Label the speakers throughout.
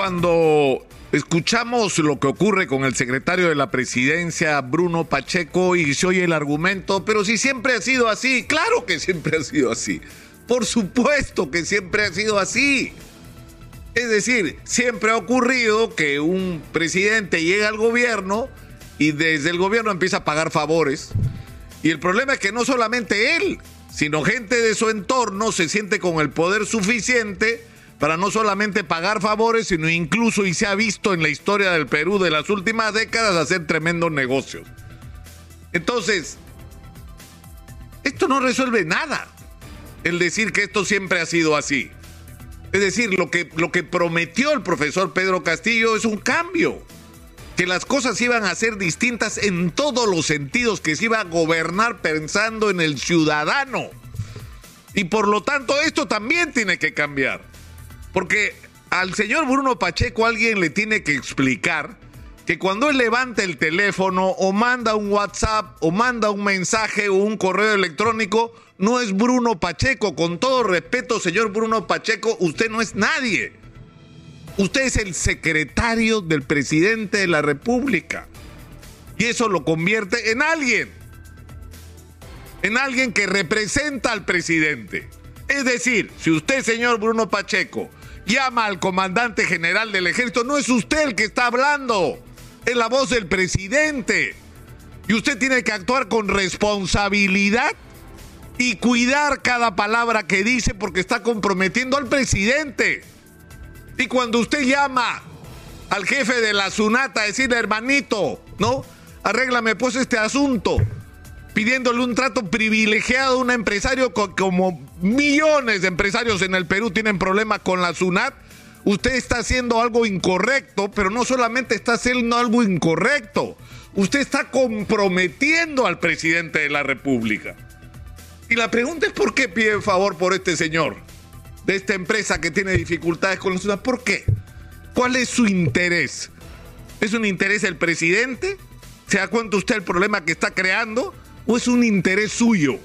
Speaker 1: Cuando escuchamos lo que ocurre con el secretario de la presidencia, Bruno Pacheco, y se oye el argumento, pero si siempre ha sido así, claro que siempre ha sido así. Por supuesto que siempre ha sido así. Es decir, siempre ha ocurrido que un presidente llega al gobierno y desde el gobierno empieza a pagar favores. Y el problema es que no solamente él, sino gente de su entorno se siente con el poder suficiente para no solamente pagar favores, sino incluso, y se ha visto en la historia del Perú de las últimas décadas, hacer tremendos negocios. Entonces, esto no resuelve nada, el decir que esto siempre ha sido así. Es decir, lo que, lo que prometió el profesor Pedro Castillo es un cambio, que las cosas iban a ser distintas en todos los sentidos, que se iba a gobernar pensando en el ciudadano. Y por lo tanto esto también tiene que cambiar. Porque al señor Bruno Pacheco alguien le tiene que explicar que cuando él levanta el teléfono o manda un WhatsApp o manda un mensaje o un correo electrónico, no es Bruno Pacheco. Con todo respeto, señor Bruno Pacheco, usted no es nadie. Usted es el secretario del presidente de la República. Y eso lo convierte en alguien. En alguien que representa al presidente. Es decir, si usted, señor Bruno Pacheco, llama al comandante general del ejército, no es usted el que está hablando, es la voz del presidente. Y usted tiene que actuar con responsabilidad y cuidar cada palabra que dice porque está comprometiendo al presidente. Y cuando usted llama al jefe de la SUNATA a decirle, hermanito, ¿no? Arréglame pues este asunto pidiéndole un trato privilegiado a un empresario como millones de empresarios en el Perú tienen problemas con la SUNAT, usted está haciendo algo incorrecto, pero no solamente está haciendo algo incorrecto, usted está comprometiendo al presidente de la República. Y la pregunta es por qué pide favor por este señor, de esta empresa que tiene dificultades con la SUNAT. ¿Por qué? ¿Cuál es su interés? ¿Es un interés del presidente? ¿Se da cuenta usted el problema que está creando? ¿O es un interés suyo?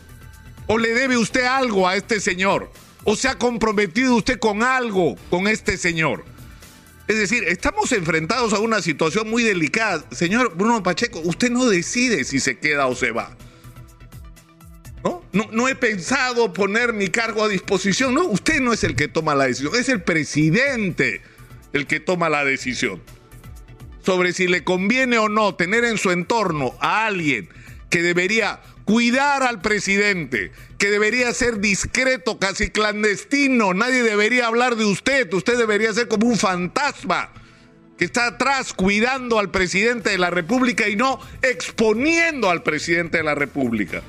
Speaker 1: ¿O le debe usted algo a este señor? ¿O se ha comprometido usted con algo con este señor? Es decir, estamos enfrentados a una situación muy delicada. Señor Bruno Pacheco, usted no decide si se queda o se va. ¿No? No, no he pensado poner mi cargo a disposición. No, usted no es el que toma la decisión, es el presidente el que toma la decisión sobre si le conviene o no tener en su entorno a alguien que debería cuidar al presidente, que debería ser discreto, casi clandestino, nadie debería hablar de usted, usted debería ser como un fantasma que está atrás cuidando al presidente de la República y no exponiendo al presidente de la República.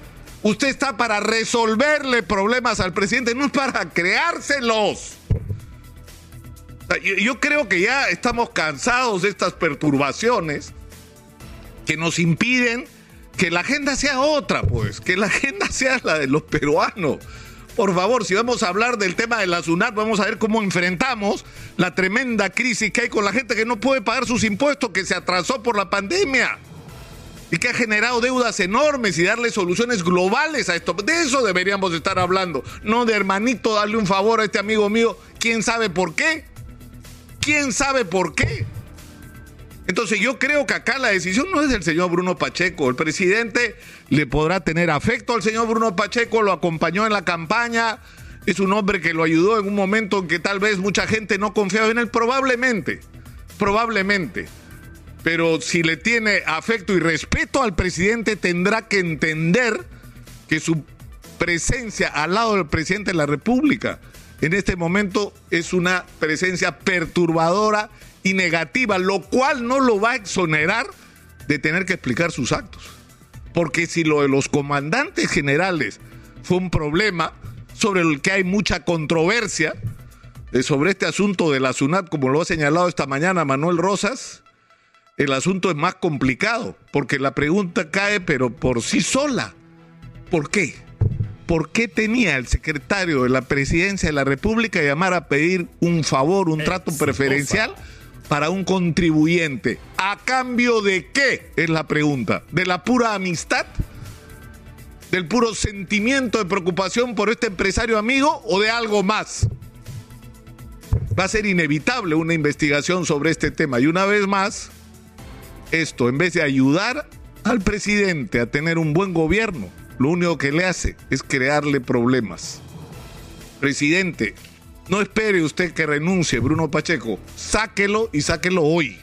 Speaker 1: Usted está para resolverle problemas al presidente, no es para creárselos. Yo creo que ya estamos cansados de estas perturbaciones que nos impiden que la agenda sea otra, pues, que la agenda sea la de los peruanos. Por favor, si vamos a hablar del tema de la SUNAT, vamos a ver cómo enfrentamos la tremenda crisis que hay con la gente que no puede pagar sus impuestos, que se atrasó por la pandemia y que ha generado deudas enormes y darle soluciones globales a esto. De eso deberíamos estar hablando, no de hermanito darle un favor a este amigo mío, quién sabe por qué. ¿Quién sabe por qué? Entonces yo creo que acá la decisión no es del señor Bruno Pacheco. El presidente le podrá tener afecto al señor Bruno Pacheco, lo acompañó en la campaña, es un hombre que lo ayudó en un momento en que tal vez mucha gente no confiaba en él, probablemente, probablemente. Pero si le tiene afecto y respeto al presidente, tendrá que entender que su presencia al lado del presidente de la República en este momento es una presencia perturbadora y negativa, lo cual no lo va a exonerar de tener que explicar sus actos. Porque si lo de los comandantes generales fue un problema sobre el que hay mucha controversia, eh, sobre este asunto de la SUNAT, como lo ha señalado esta mañana Manuel Rosas, el asunto es más complicado, porque la pregunta cae pero por sí sola. ¿Por qué? ¿Por qué tenía el secretario de la presidencia de la República llamar a pedir un favor, un trato preferencial? para un contribuyente. ¿A cambio de qué? Es la pregunta. ¿De la pura amistad? ¿Del puro sentimiento de preocupación por este empresario amigo o de algo más? Va a ser inevitable una investigación sobre este tema. Y una vez más, esto, en vez de ayudar al presidente a tener un buen gobierno, lo único que le hace es crearle problemas. Presidente, no espere usted que renuncie Bruno Pacheco, sáquelo y sáquelo hoy.